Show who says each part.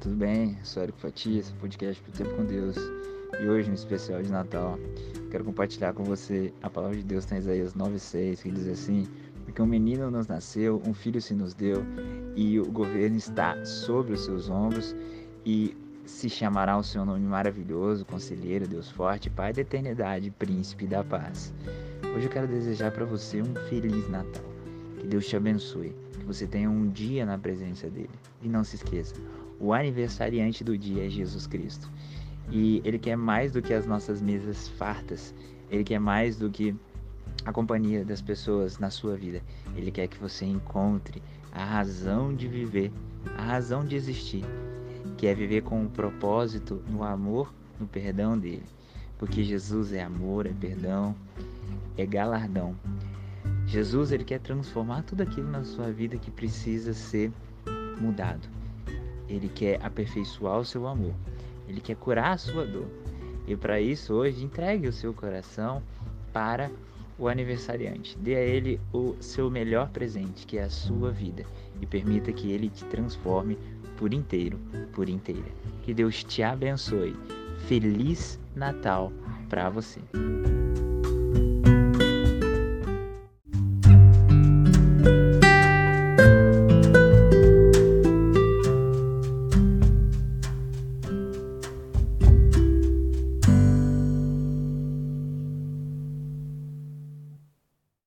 Speaker 1: tudo bem? Sou Eric Fatias, podcast pro Tempo com Deus. E hoje, no especial de Natal, quero compartilhar com você a palavra de Deus em Isaías 9,6, que diz assim: Porque um menino nos nasceu, um filho se nos deu, e o governo está sobre os seus ombros, e se chamará o seu nome maravilhoso, Conselheiro, Deus Forte, Pai da Eternidade, Príncipe da Paz. Hoje eu quero desejar para você um Feliz Natal. Que Deus te abençoe, que você tenha um dia na presença dele. E não se esqueça, o aniversariante do dia é Jesus Cristo. E ele quer mais do que as nossas mesas fartas. Ele quer mais do que a companhia das pessoas na sua vida. Ele quer que você encontre a razão de viver, a razão de existir, que é viver com um propósito no amor, no perdão dele. Porque Jesus é amor, é perdão, é galardão. Jesus ele quer transformar tudo aquilo na sua vida que precisa ser mudado. Ele quer aperfeiçoar o seu amor. Ele quer curar a sua dor. E para isso, hoje, entregue o seu coração para o aniversariante. Dê a ele o seu melhor presente, que é a sua vida, e permita que ele te transforme por inteiro, por inteira. Que Deus te abençoe. Feliz Natal para você.